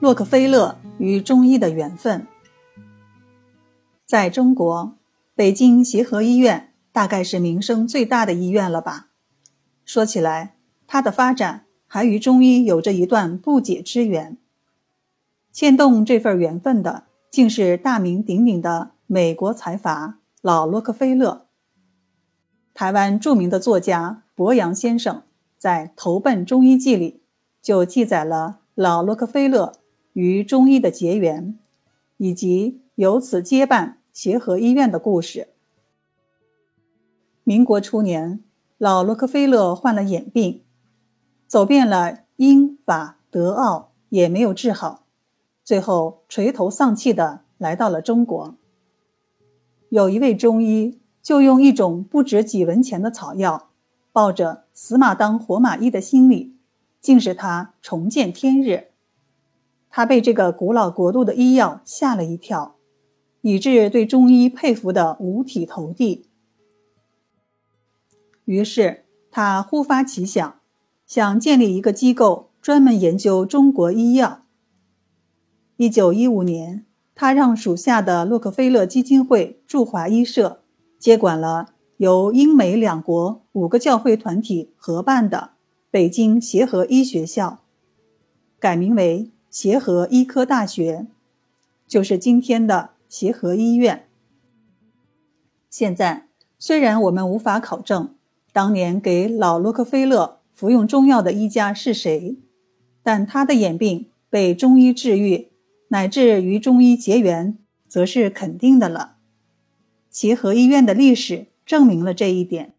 洛克菲勒与中医的缘分。在中国，北京协和医院大概是名声最大的医院了吧？说起来，它的发展还与中医有着一段不解之缘。牵动这份缘分的，竟是大名鼎鼎的美国财阀老洛克菲勒。台湾著名的作家博洋先生在《投奔中医记》里就记载了老洛克菲勒。与中医的结缘，以及由此接办协和医院的故事。民国初年，老洛克菲勒患了眼病，走遍了英法德奥也没有治好，最后垂头丧气的来到了中国。有一位中医就用一种不值几文钱的草药，抱着死马当活马医的心理，竟使他重见天日。他被这个古老国度的医药吓了一跳，以致对中医佩服的五体投地。于是他忽发奇想，想建立一个机构，专门研究中国医药。一九一五年，他让属下的洛克菲勒基金会驻华医社接管了由英美两国五个教会团体合办的北京协和医学校，改名为。协和医科大学，就是今天的协和医院。现在虽然我们无法考证当年给老洛克菲勒服用中药的医家是谁，但他的眼病被中医治愈，乃至与中医结缘，则是肯定的了。协和医院的历史证明了这一点。